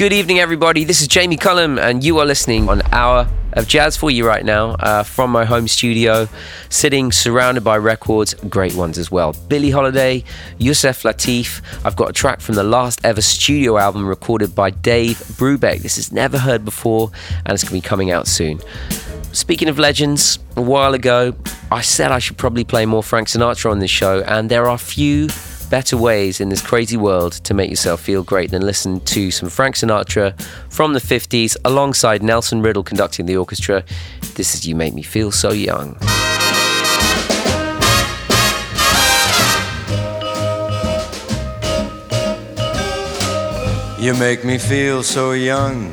Good evening, everybody. This is Jamie Cullum, and you are listening on Hour of Jazz for you right now uh, from my home studio, sitting surrounded by records, great ones as well. Billie Holiday, Yusef Lateef. I've got a track from the last ever studio album recorded by Dave Brubeck. This is never heard before, and it's going to be coming out soon. Speaking of legends, a while ago, I said I should probably play more Frank Sinatra on this show, and there are few better ways in this crazy world to make yourself feel great than listen to some Frank Sinatra from the 50s alongside Nelson Riddle conducting the orchestra. This is You Make Me Feel So Young. You make me feel so young.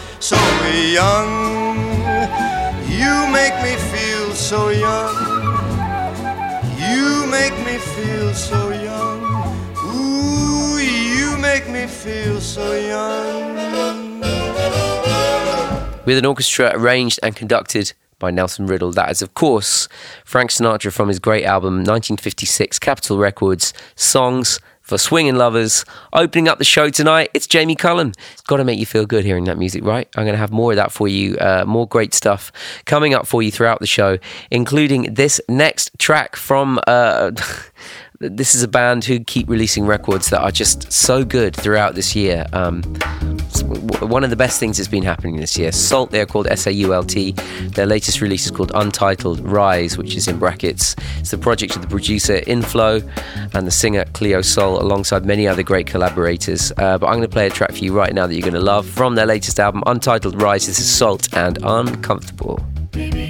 so young. You make me feel so young. You make me feel so young. Ooh, you make me feel so young. With an orchestra arranged and conducted by Nelson Riddle. That is, of course, Frank Sinatra from his great album 1956, Capitol Records, Songs for swinging lovers. Opening up the show tonight, it's Jamie Cullum. It's got to make you feel good hearing that music, right? I'm going to have more of that for you, uh, more great stuff coming up for you throughout the show, including this next track from. Uh, this is a band who keep releasing records that are just so good throughout this year. Um, one of the best things that's been happening this year. SAULT, they're called S A U L T. Their latest release is called Untitled Rise, which is in brackets. It's the project of the producer Inflo and the singer Cleo Sol, alongside many other great collaborators. Uh, but I'm going to play a track for you right now that you're going to love from their latest album, Untitled Rise. This is SAULT and Uncomfortable. Baby.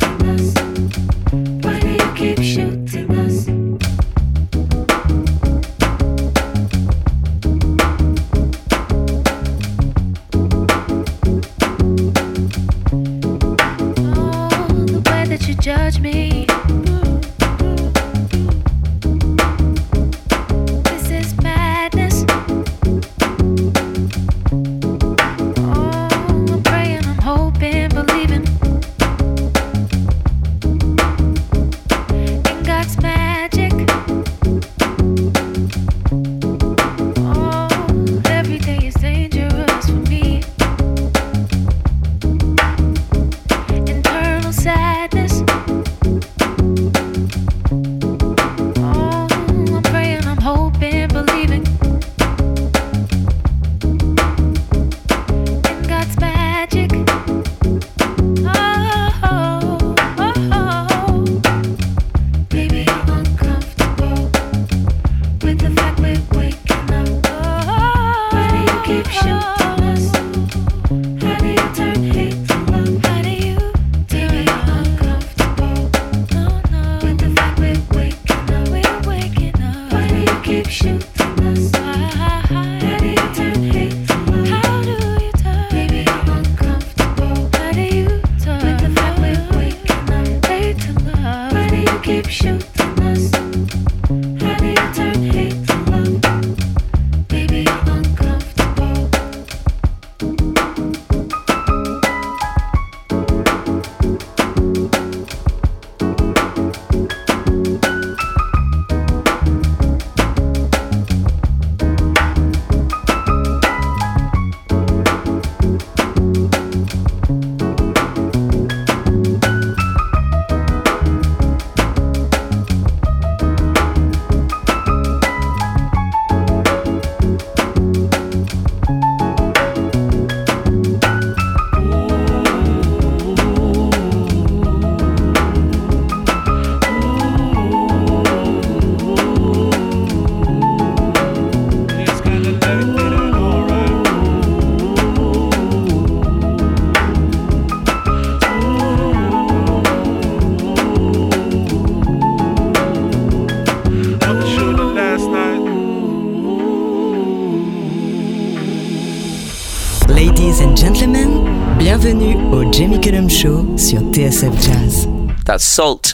Show sur TSF Jazz. That's SAULT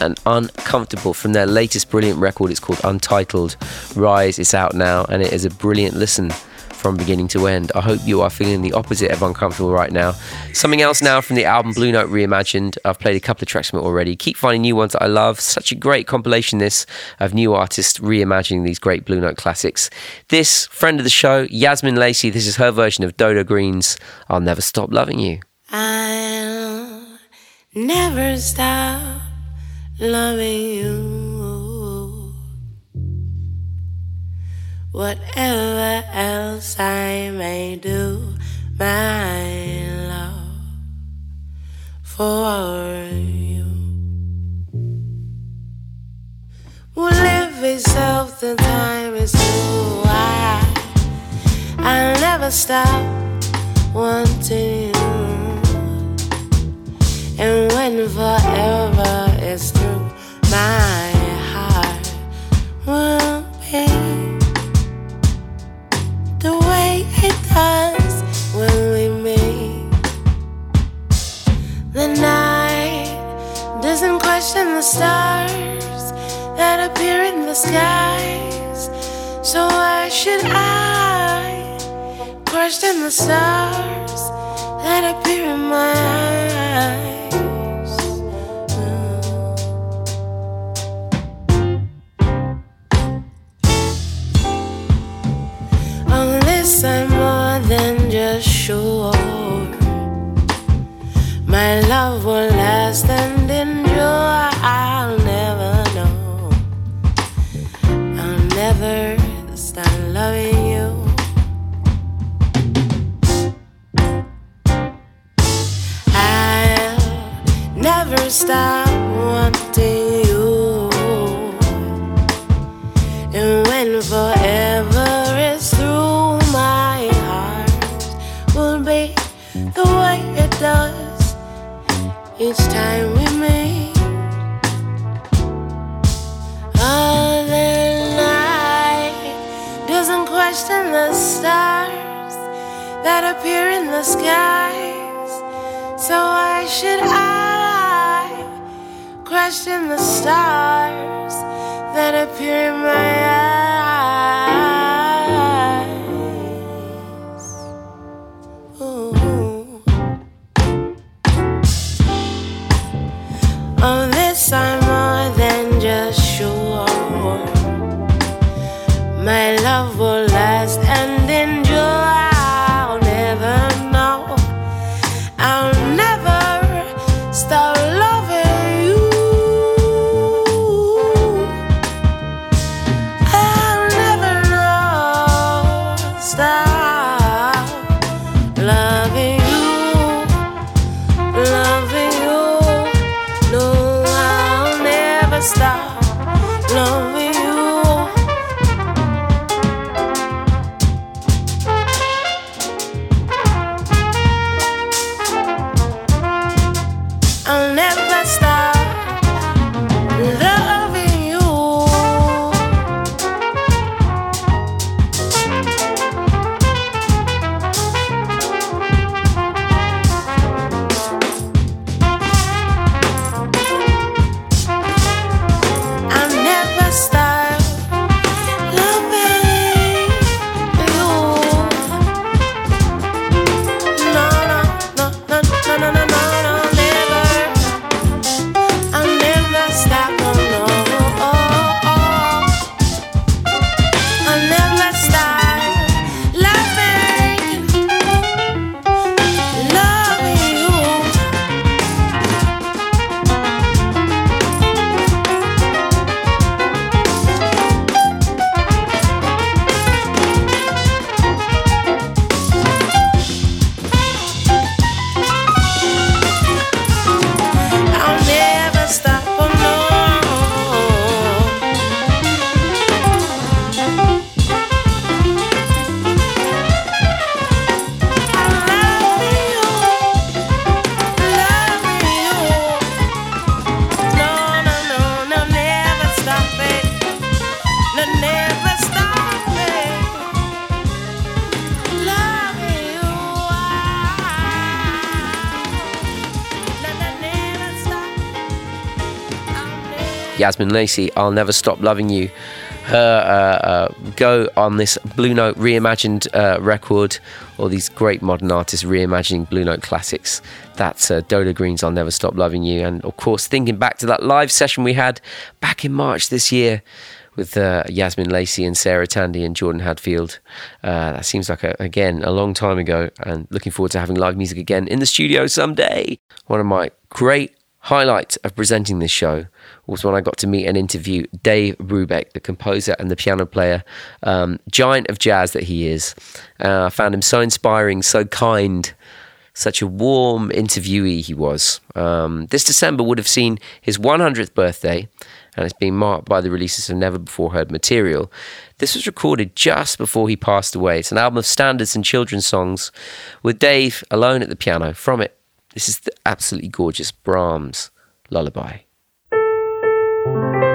and Uncomfortable from their latest brilliant record. It's called Untitled Rise. It's out now and it is a brilliant listen from beginning to end. I hope you are feeling the opposite of uncomfortable right now. Something else now from the album Blue Note Reimagined. I've played a couple of tracks from it already. Keep finding new ones that I love. Such a great compilation, this, of new artists reimagining these great Blue Note classics. This, friend of the show, Yazmin Lacey, this is her version of Dodo Greene's I'll Never Stop Loving You. I'll never stop loving you. Whatever else I may do, my love for you will live itself. The time is too wide. I'll never stop wanting you, and when forever is through, my heart will be the way it does when we meet. The night doesn't question the stars that appear in the skies. So why should I question the stars that appear in my eyes? Sure. My love will last and endure. I'll never know. I'll never stop loving you. I'll never stop each time we meet. Oh, the night doesn't question the stars that appear in the skies. So why should I question the stars that appear in my eyes? I'm more than just sure. My love will last and endure. I'll never know. I'll never stop Yazmin Lacey, I'll Never Stop Loving You. Her uh, uh, go on this Blue Note reimagined uh, record, all these great modern artists reimagining Blue Note classics. That's uh, Dodo Greene's I'll Never Stop Loving You. And of course, thinking back to that live session we had back in March this year with uh, Yazmin Lacey and Sarah Tandy and Jordan Hadfield. Uh, that seems like, a, again, a long time ago, and looking forward to having live music again in the studio someday. One of my great highlights of presenting this show was when I got to meet and interview Dave Brubeck, the composer and the piano player, um, giant of jazz that he is. Uh, I found him so inspiring, so kind. Such a warm interviewee he was. Um, this December would have seen his 100th birthday, and it's been marked by the releases of never before heard material. This was recorded just before he passed away. It's an album of standards and children's songs with Dave alone at the piano. From it, this is the absolutely gorgeous Brahms lullaby. Música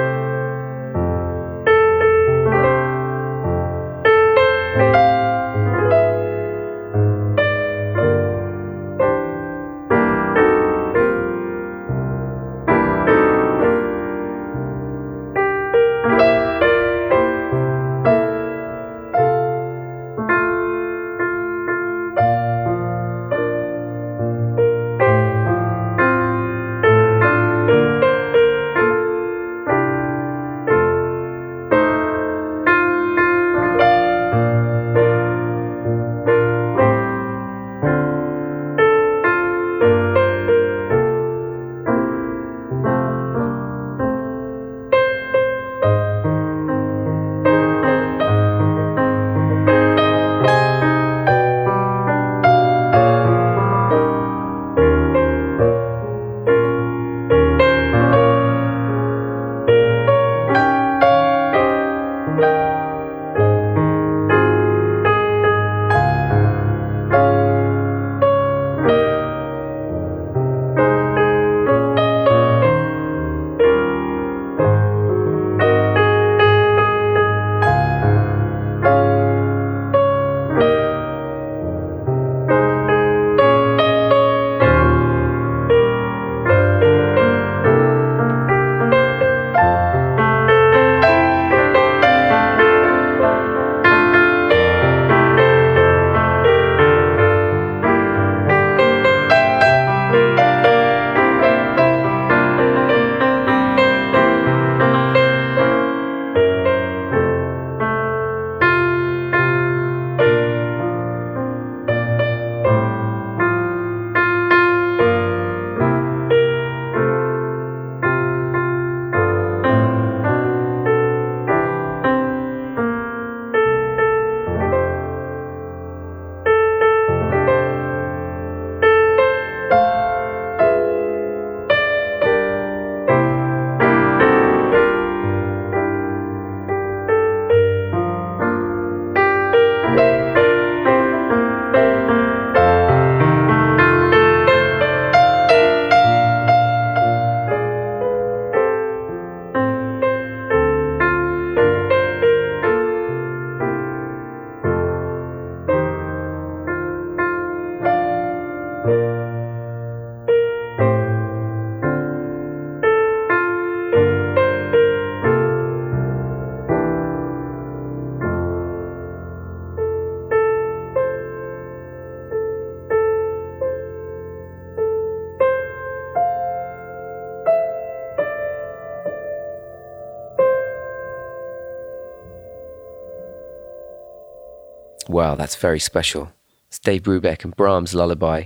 that's very special. It's Dave Brubeck and Brahms Lullaby,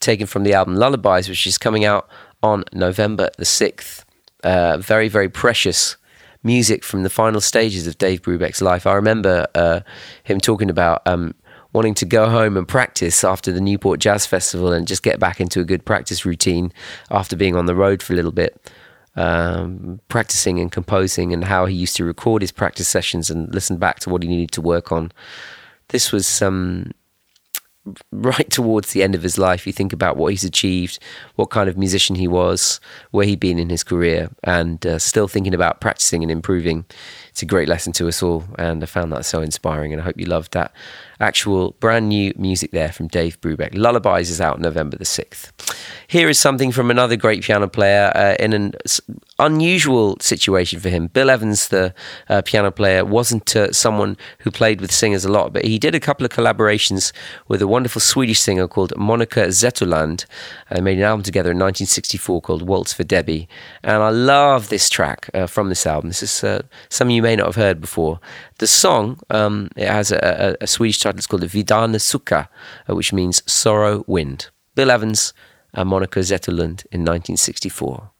taken from the album Lullabies, which is coming out on November the 6th. Uh, very, very precious music from the final stages of Dave Brubeck's life. I remember uh, him talking about um, wanting to go home and practice after the Newport Jazz Festival and just get back into a good practice routine after being on the road for a little bit. Um, practicing and composing, and how he used to record his practice sessions and listen back to what he needed to work on this was um, right towards the end of his life. You think about what he's achieved, what kind of musician he was, where he'd been in his career, and uh, still thinking about practicing and improving. It's a great lesson to us all, and I found that so inspiring. And I hope you loved that actual brand new music there from Dave Brubeck. Lullabies is out November the 6th. Here is something from another great piano player uh, in an unusual situation for him. Bill Evans, the uh, piano player, wasn't uh, someone who played with singers a lot, but he did a couple of collaborations with a wonderful Swedish singer called Monica Zetterlund. They made an album together in 1964 called Waltz for Debby. And I love this track uh, from this album. This is uh, something you may not have heard before. The song, um, it has a, a, a Swedish title, it's called the Vindarna Sucka, uh, which means sorrow wind. Bill Evans and Monica Zetterlund in 1964.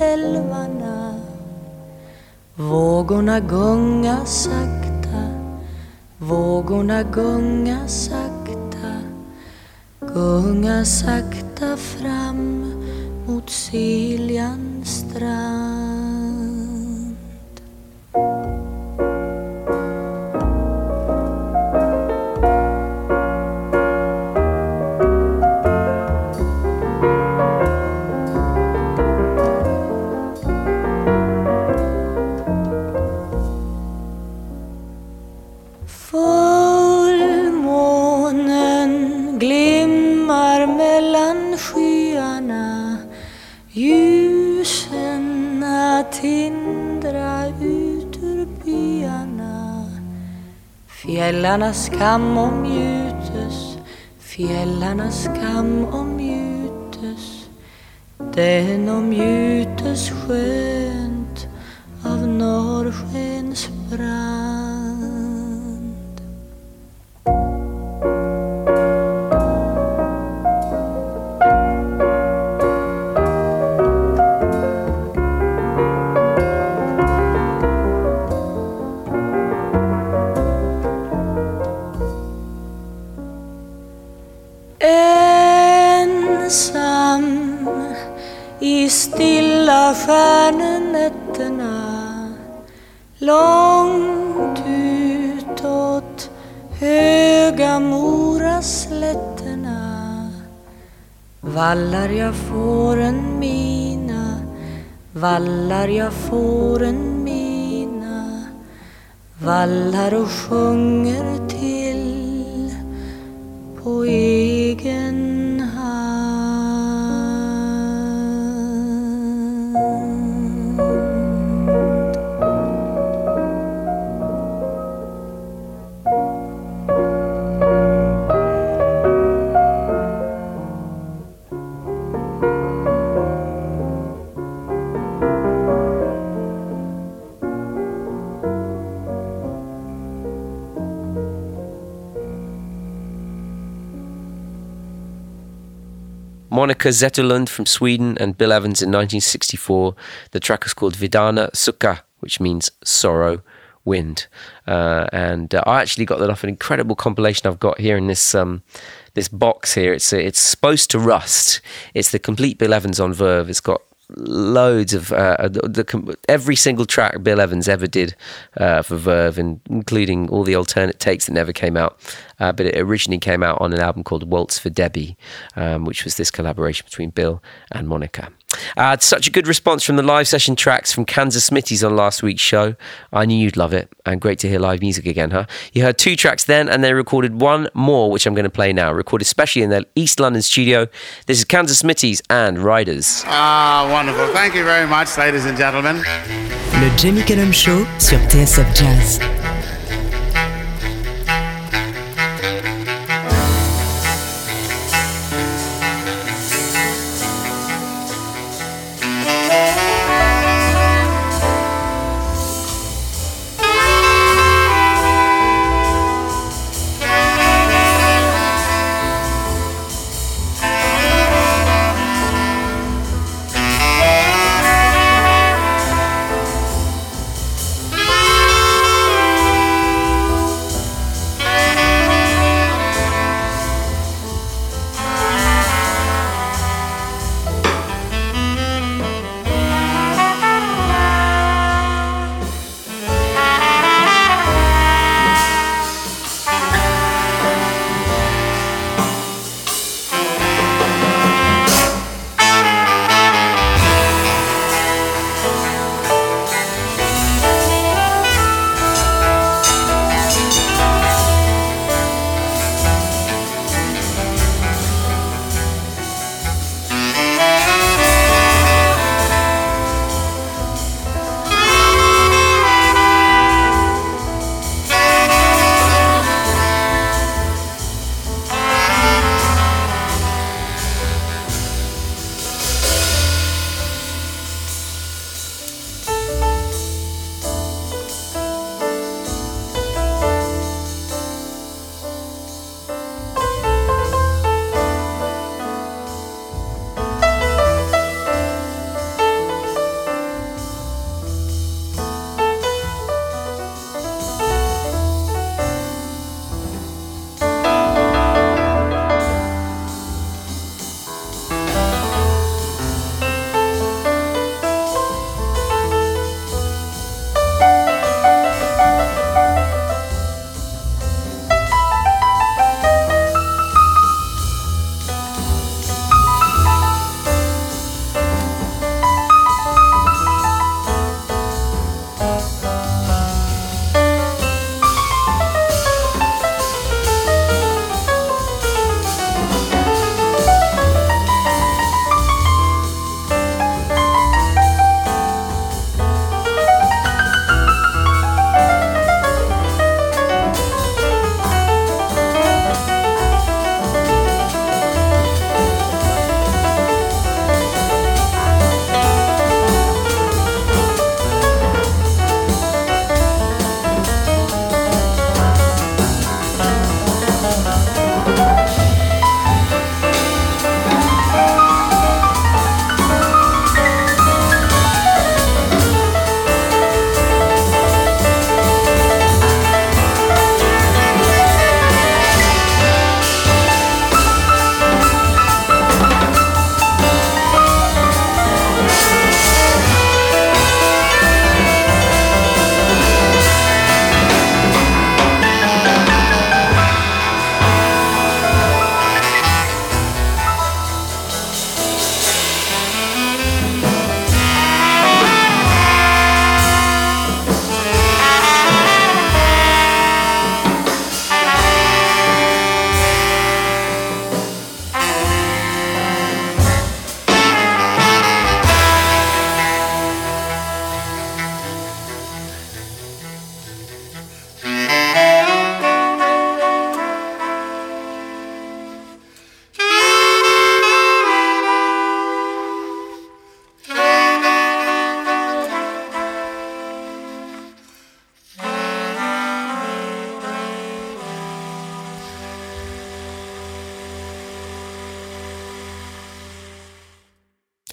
Älvarna. Vågorna gunga sakta Vågorna gunga sakta. Gunga sakta fram mot Siljans strand. Fjällarnas skam omgjutes Fjällarnas skam omgjutes Den omgjutes skön Vallar jag fåren mina Vallar jag fåren mina Vallar och sjunger till Monica Zetterlund from Sweden and Bill Evans in 1964. The track is called Vindarna Sucka, which means sorrow, wind. Uh, and uh, I actually got that off an incredible compilation I've got here in this um, this box here. It's it's supposed to rust. It's the complete Bill Evans on Verve. It's got loads of uh, the, the every single track Bill Evans ever did uh, for Verve, and including all the alternate takes that never came out. Uh, but it originally came out on an album called Waltz for Debby, um, which was this collaboration between Bill and Monica. Uh, such a good response from the live session tracks from Kansas Smitty's on last week's show. I knew you'd love it, and great to hear live music again, huh? You heard two tracks then, and they recorded one more, which I'm going to play now, recorded especially in their East London studio. This is Kansas Smitty's and Riders. Ah, wonderful. Thank you very much, ladies and gentlemen. Le Jamie Cullum Show sur TSF Jazz.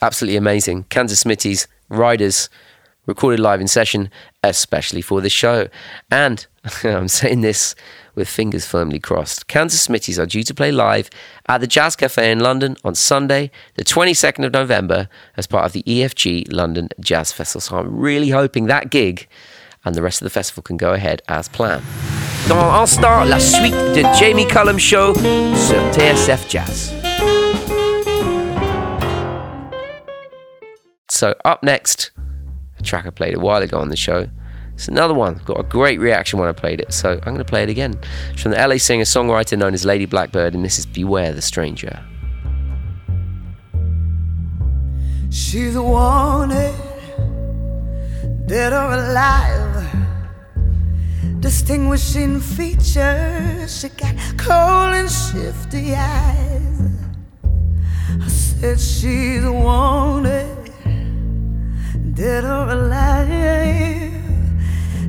Absolutely amazing. Kansas Smitty's Riders recorded live in session, especially for this show. And I'm saying this with fingers firmly crossed. Kansas Smitty's are due to play live at the Jazz Cafe in London on Sunday, the 22nd of November, as part of the EFG London Jazz Festival. So I'm really hoping that gig and the rest of the festival can go ahead as planned. Dans instant, la suite de Jamie Cullum Show sur TSF Jazz. So up next, a track I played a while ago on the show. It's another one. Got a great reaction when I played it, so I'm going to play it again. It's from the LA singer songwriter known as Lady Blackbird, and this is Beware the Stranger. She's wanted, dead or alive. Distinguishing features, she got cold and shifty eyes. I said she's wanted dead or alive.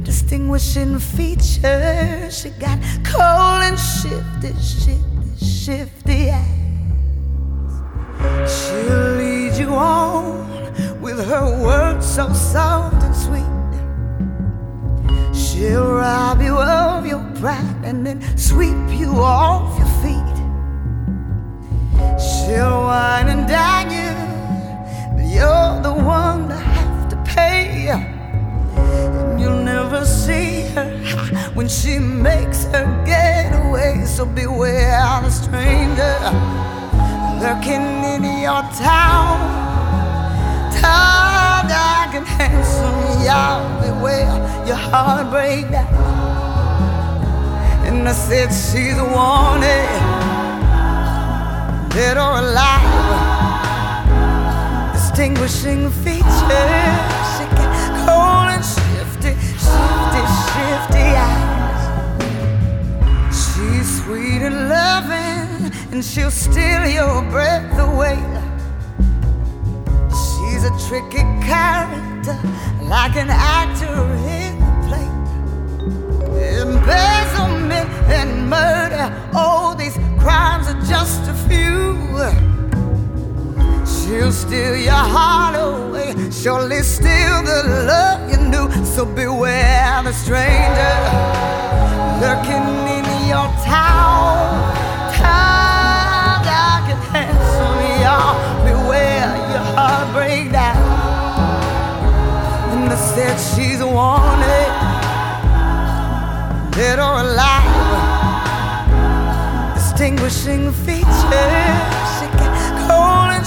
Distinguishing features, she got cold and shifty, shifty, shifty eyes. She'll lead you on with her words so soft and sweet. She'll rob you of your pride and then sweep you off your feet. She'll wine and dine you, but you're the one to pay. And you'll never see her when she makes her getaway. So beware the stranger lurking in your town. Tall, dark, and handsome, y'all beware your heart break down. And I said she's wanted, dead or alive distinguishing features. And shifty, shifty, shifty eyes. She's sweet and loving, and she'll steal your breath away. She's a tricky character, like an actor in a play. Embezzlement and murder, all these crimes are just a few. She'll steal your heart away, surely steal the love you knew. So beware the stranger lurking in your town. Time, dark and handsome, y'all. Beware your heart break down. And I said she's wanted, dead or alive. Distinguishing features, she got cold and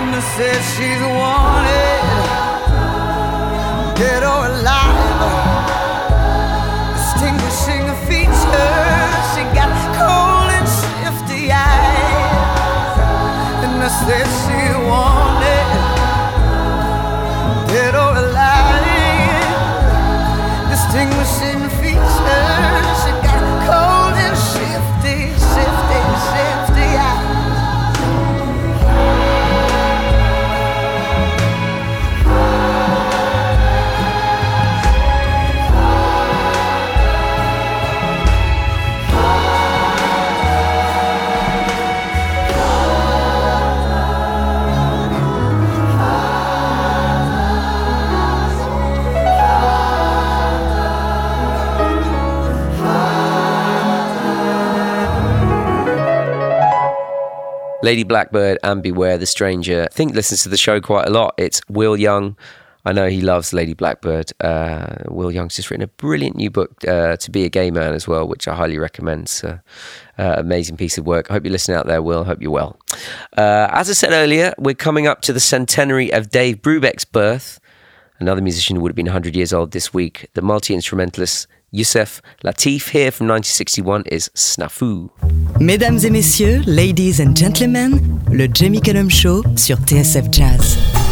And I said she's wanted, Lady Blackbird and Beware the Stranger. I think listens to the show quite a lot. It's Will Young. I know he loves Lady Blackbird. Uh, Will Young's just written a brilliant new book, uh, To Be a Gay Man, as well, which I highly recommend. So, uh, amazing piece of work. I hope you're listening out there, Will. Hope you're well. Uh, as I said earlier, we're coming up to the centenary of Dave Brubeck's birth. Another musician who would have been 100 years old this week. The multi instrumentalist Yusef Lateef here from 1961 is Snafu. Mesdames et messieurs, ladies and gentlemen, le Jamie Cullum Show sur TSF Jazz.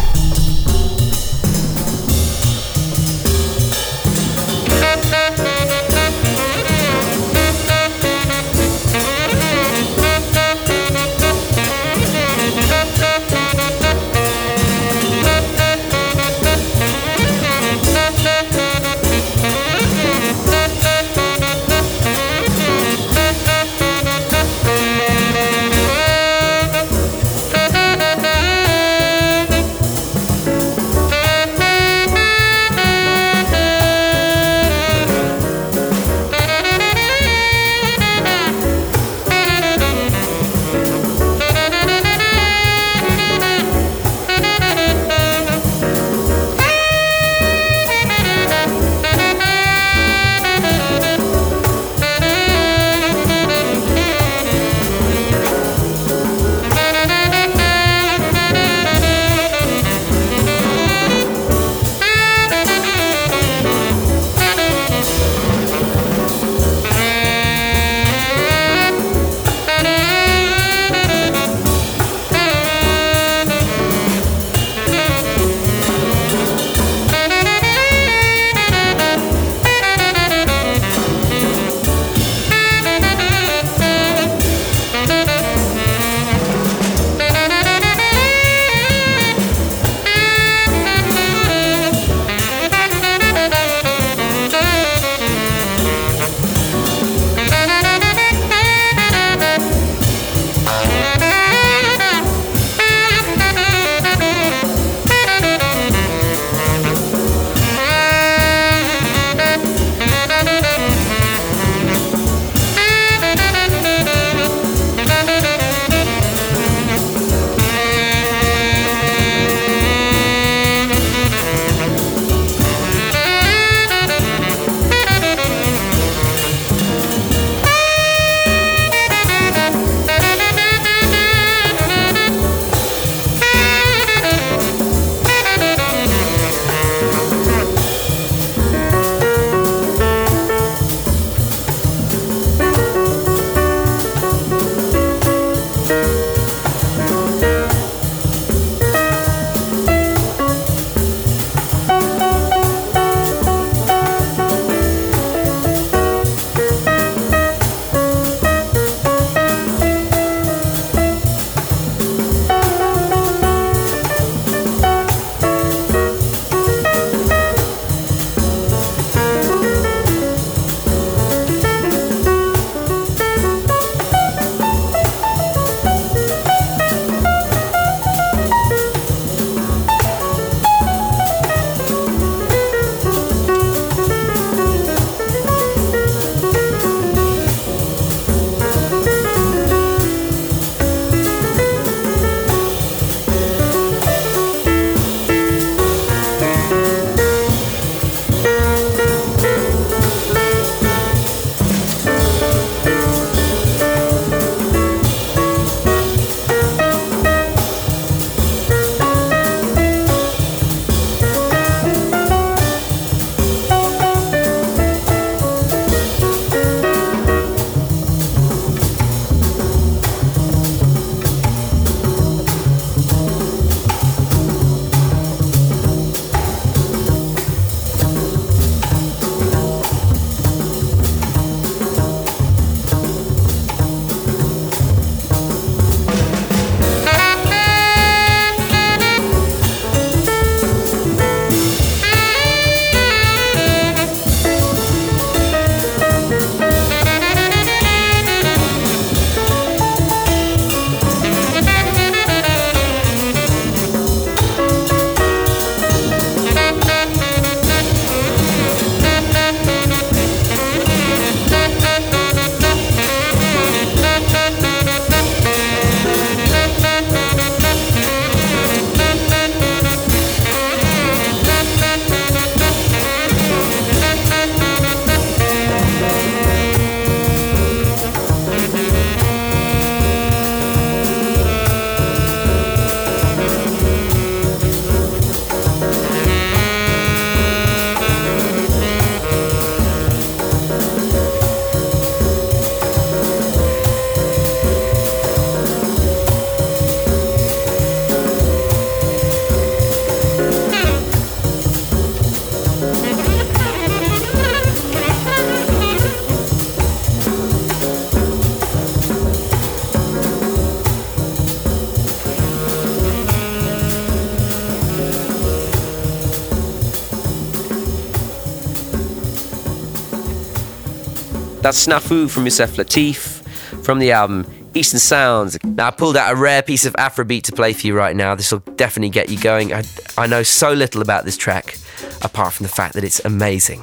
That's Snafu from Yusef Lateef from the album Eastern Sounds. Now, I pulled out a rare piece of Afrobeat to play for you right now. This will definitely get you going. I, I know so little about this track, apart from the fact that it's amazing.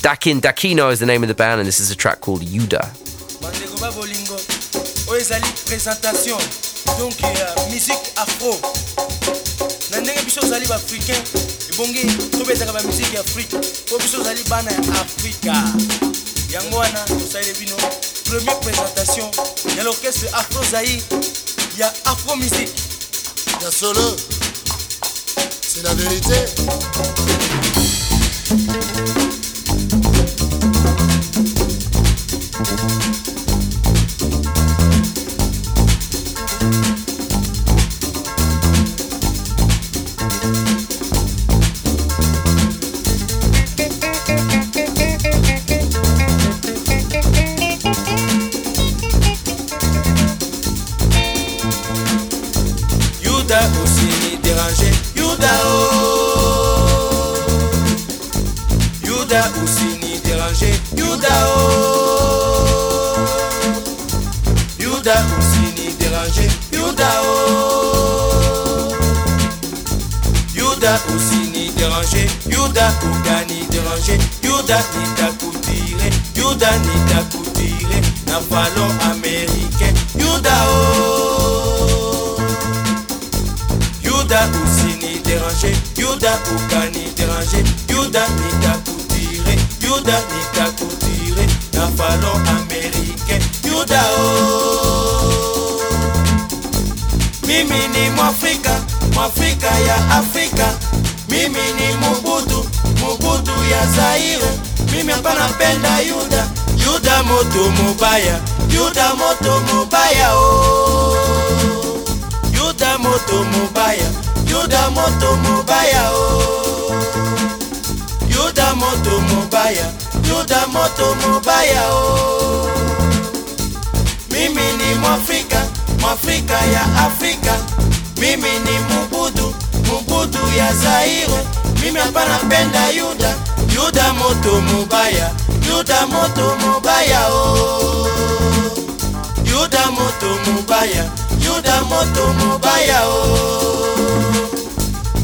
Dackin Dakino is the name of the band, and this is a track called Yuda. na ndenge biso ozali tobetaka ya po biso ozali bana ya afrika yango wana tosaleli bino première présentation. Ya l'orchestre afro zaïr ya afro musique ya solo c'est la vérité Yuda ninda kutire Juda ninda kutire na falo américain Juda oh. Juda usini déranger Juda ukani déranger Yuda ninda kutire Juda ninda kutire na falo américain Juda oh. Mimi ni Mwafrika Mwafrika ya Afrika. Mimi ni Mobutu moto mobaya yuda moto mobaya o oh. yuda moto mobaya yuda moto mobaya o oh. yuda moto mobaya yuda moto mobaya o oh. mimi ni mwafrika mwafrika ya afrika mimi ni mubudu mubudu ya zaire mimi hapa napenda yuda. Yuda moto mubaya. Yuda moto mubaya o yuda moto mubaya. Yuda moto mubaya o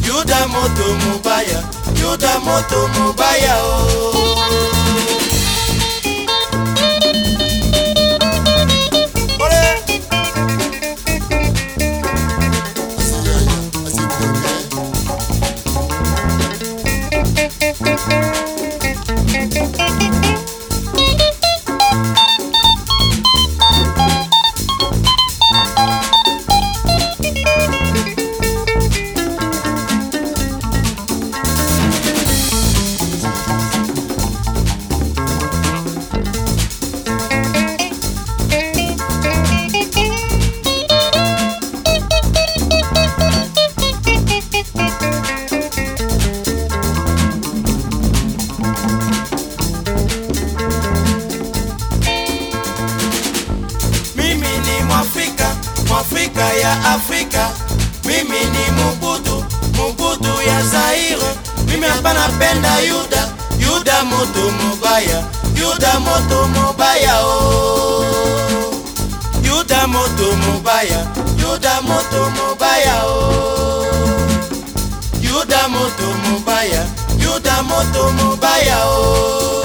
yuda moto mubaya. Yuda moto mubaya o Afrika ya Afrika. Mimi ni Mobutu Mobutu ya Zaire. Mimi hapa napenda Yuda Yuda moto mubaya Yuda moto mubaya oh. Yuda moto mubaya Yuda moto mubaya oh. Yuda moto mubaya Yuda moto mubaya oh.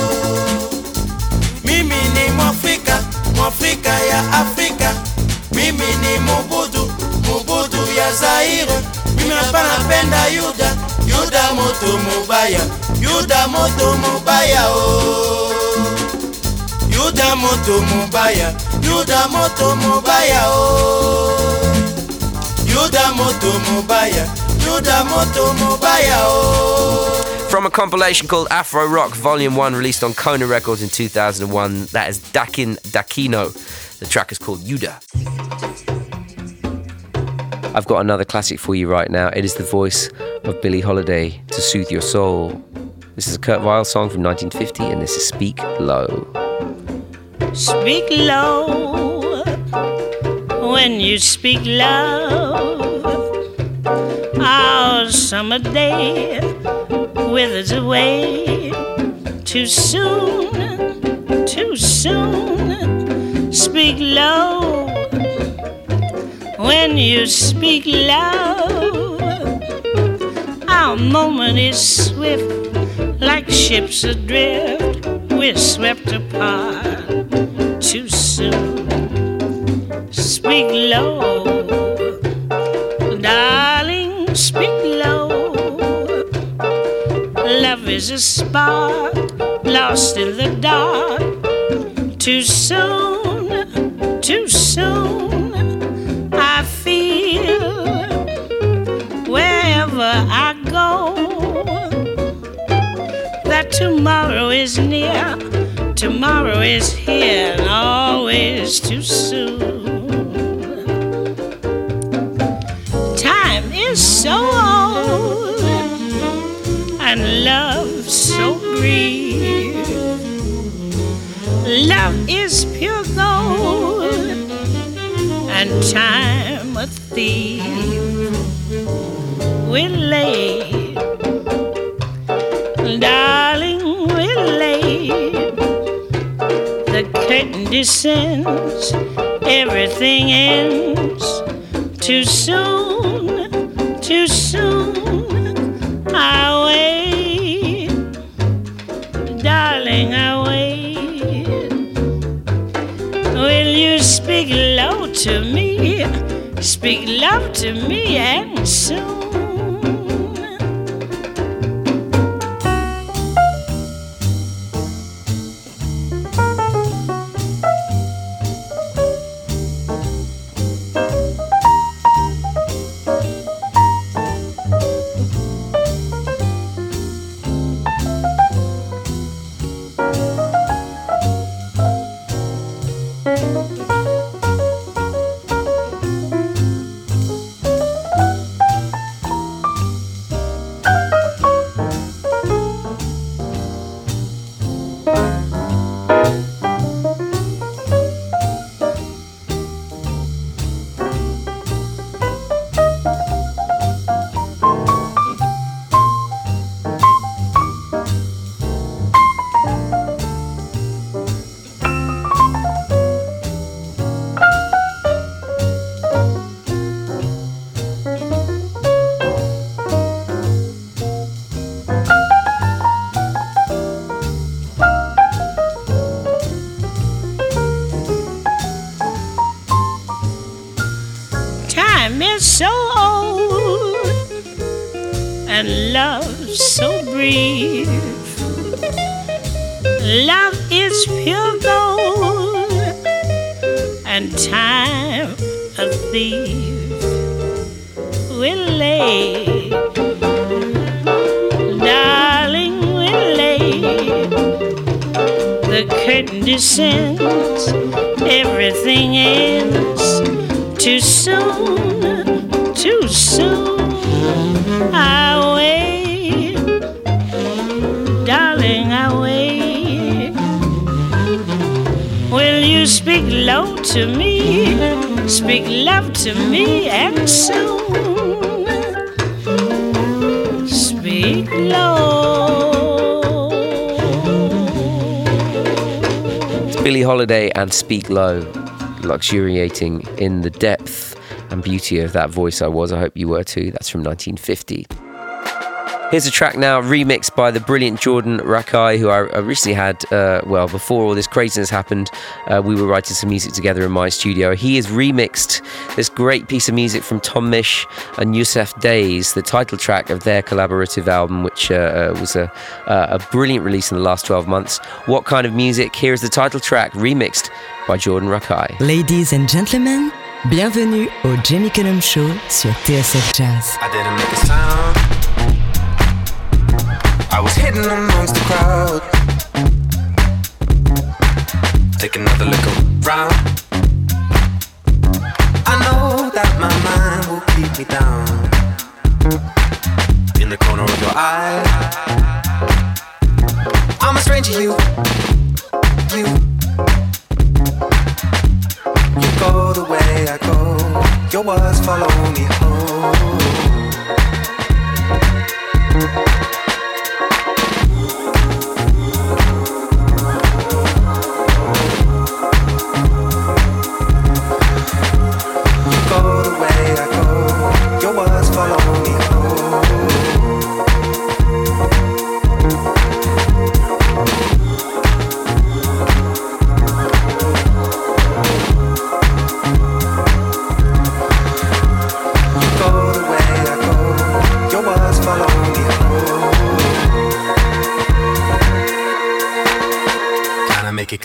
Mimi ni Mwafrika Mwafrika ya Afrika. Moto mobaya yuda moto mobaya o yuda moto mobaya oh. yuda moto mobaya o oh. oh. From a compilation called Afro Rock Volume 1, released on Kona Records in 2001, that is Dackin Dakino. The track is called Yuda. I've got another classic for you right now. It is the voice of Billie Holiday to soothe your soul. This is a Kurt Weill song from 1950, and this is Speak Low. Speak low when you speak love. Our summer day withers away too soon, too soon. Speak low when you speak loud. Our moment is swift, like ships adrift. We're swept apart too soon. Speak low, darling, speak low. Love is a spark lost in the dark. Too soon, soon. I feel wherever I go that tomorrow is near, tomorrow is here, and always too soon. Time is so old, and love so brief. Love is and time a thief. We're late, darling, we're late. The curtain descends, everything ends too soon, Speak love to me and soon. Time Billie Holiday and Speak Low, luxuriating in the depth and beauty of that voice I was. I hope you were too. That's from 1950. Here's a track now remixed by the brilliant Jordan Rakei, who I, I recently had, uh, well, before all this craziness happened, uh, we were writing some music together in my studio. He has remixed this great piece of music from Tom Misch and Yussef Dayes, the title track of their collaborative album, which uh, uh, was a, uh, a brilliant release in the last 12 months. What kind of music? Here's the title track remixed by Jordan Rakei. Ladies and gentlemen, bienvenue au Jamie Cullum Show sur TSF Jazz. I was hidden amongst the crowd. Take another look around. I know that my mind will keep me down. In the corner of your eye. I'm a stranger, you. You. You go the way I go. Your words follow me home.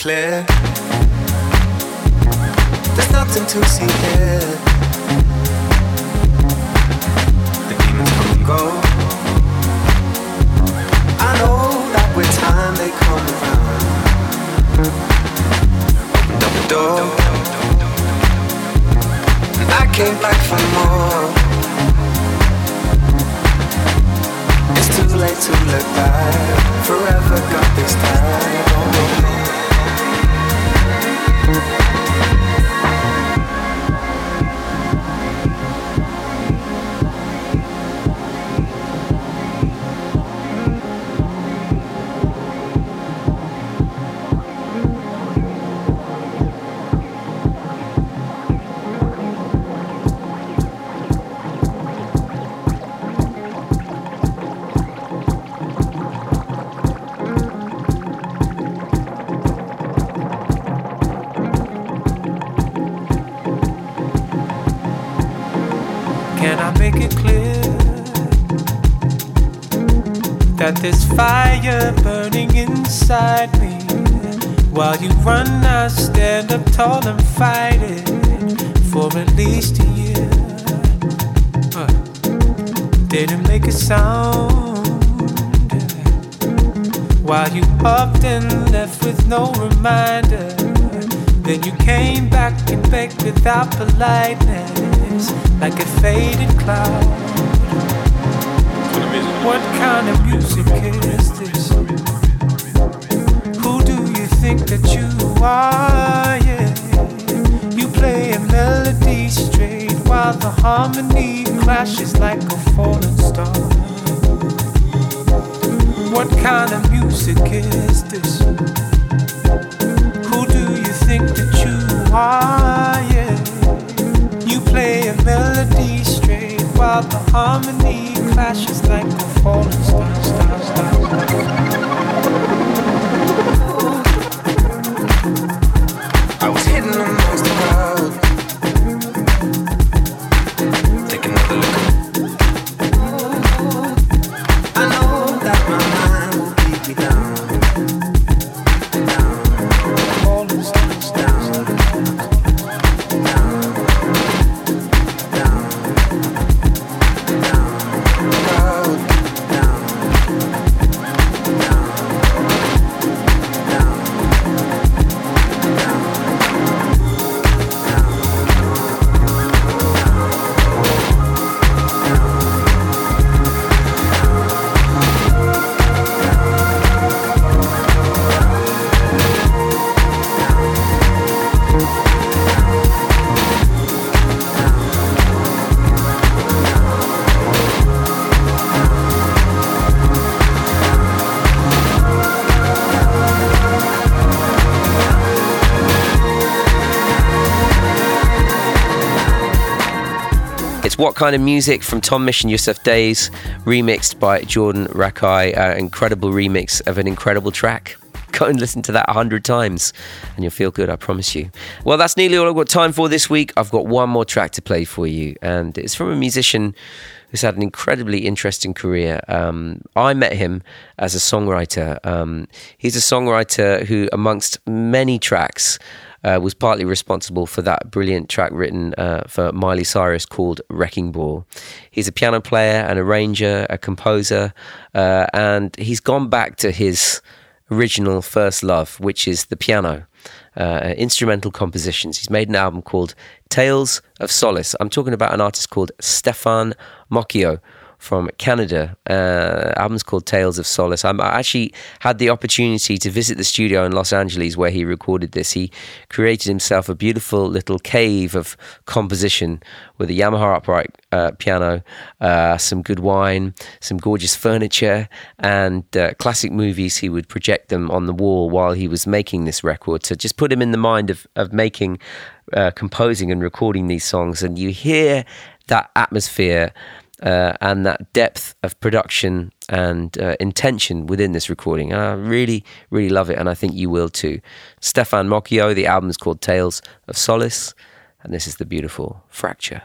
clear. There's nothing to see here. The demons come and go. I know that with time they come around. Opened up the door. And I came back for more. It's too late to look back. Forever got this time. Oh, that there's fire burning inside me? While you run, I stand up tall and fight it for at least a year. Uh, didn't make a sound. While you upped and left with no reminder. Then you came back and begged without politeness, like a faded cloud. What kind of music is this? Who do you think that you are? Yeah, you play a melody straight while the harmony clashes like a fallen star. What kind of music is this? Who do you think that you are? Yeah, you play a melody while the harmony clashes like a falling star. What Kind of Music from Tom Mission Yussef Dayes, remixed by Jordan Rakei. Uh, incredible remix of an incredible track. Go and listen to that a hundred times and you'll feel good, I promise you. Well, that's nearly all I've got time for this week. I've got one more track to play for you, and it's from a musician who's had an incredibly interesting career. Um, I met him as a songwriter. Um, he's a songwriter who, amongst many tracks, uh, was partly responsible for that brilliant track written uh, for Miley Cyrus called Wrecking Ball. He's a piano player, an arranger, a composer, uh, and he's gone back to his original first love, which is the piano. Uh, instrumental compositions. He's made an album called Tales of Solace. I'm talking about an artist called Stephan Moccio from Canada. Uh, album's called Tales of Solace. I'm, I actually had the opportunity to visit the studio in Los Angeles where he recorded this. He created himself a beautiful little cave of composition with a Yamaha upright uh, piano, uh, some good wine, some gorgeous furniture, and uh, classic movies. He would project them on the wall while he was making this record to just put him in the mind of, of making, uh, composing, and recording these songs. And you hear that atmosphere uh, and that depth of production and uh, intention within this recording. And I really, really love it, and I think you will too. Stephan Moccio, the album is called Tales of Solace, and this is the beautiful Fracture.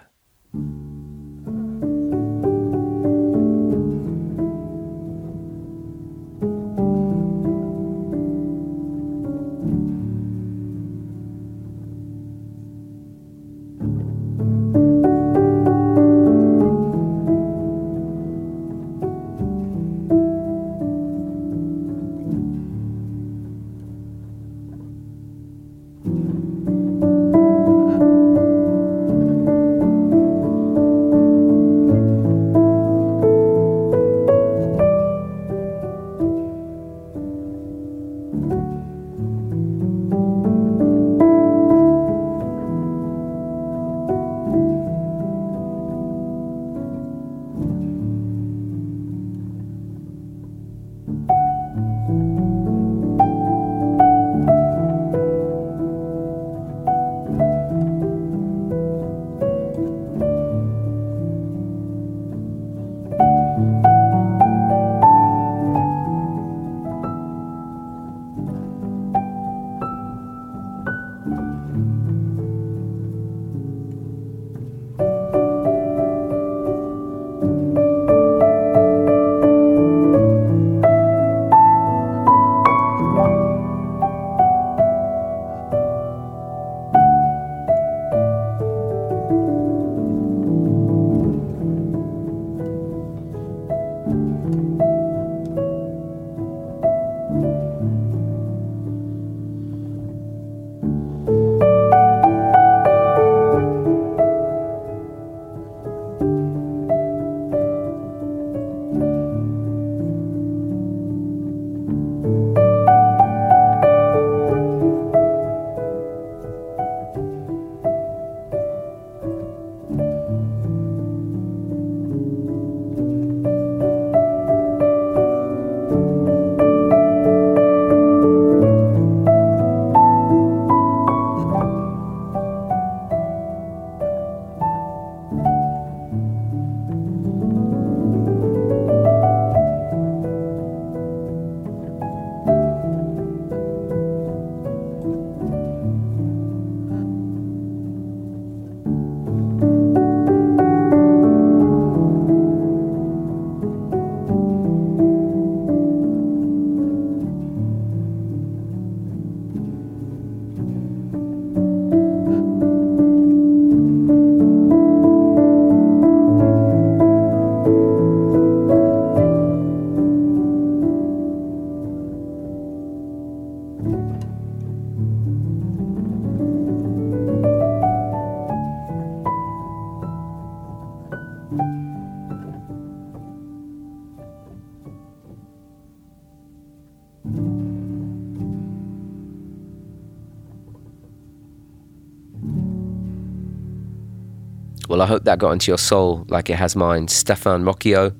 Well, I hope that got into your soul like it has mine. Stephan Moccio.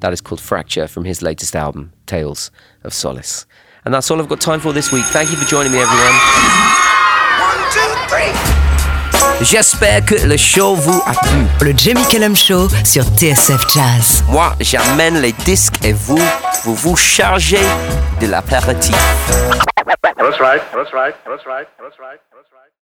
That is called Fracture from his latest album, Tales of Solace. And that's all I've got time for this week. Thank you for joining me, everyone. One, two, three. J'espère que le show vous a plu. Le Jamie Cullum Show sur TSF Jazz. Moi, j'amène les disques et vous, vous vous chargez de l'apéritif. That's right. That's right. That's right. That's right.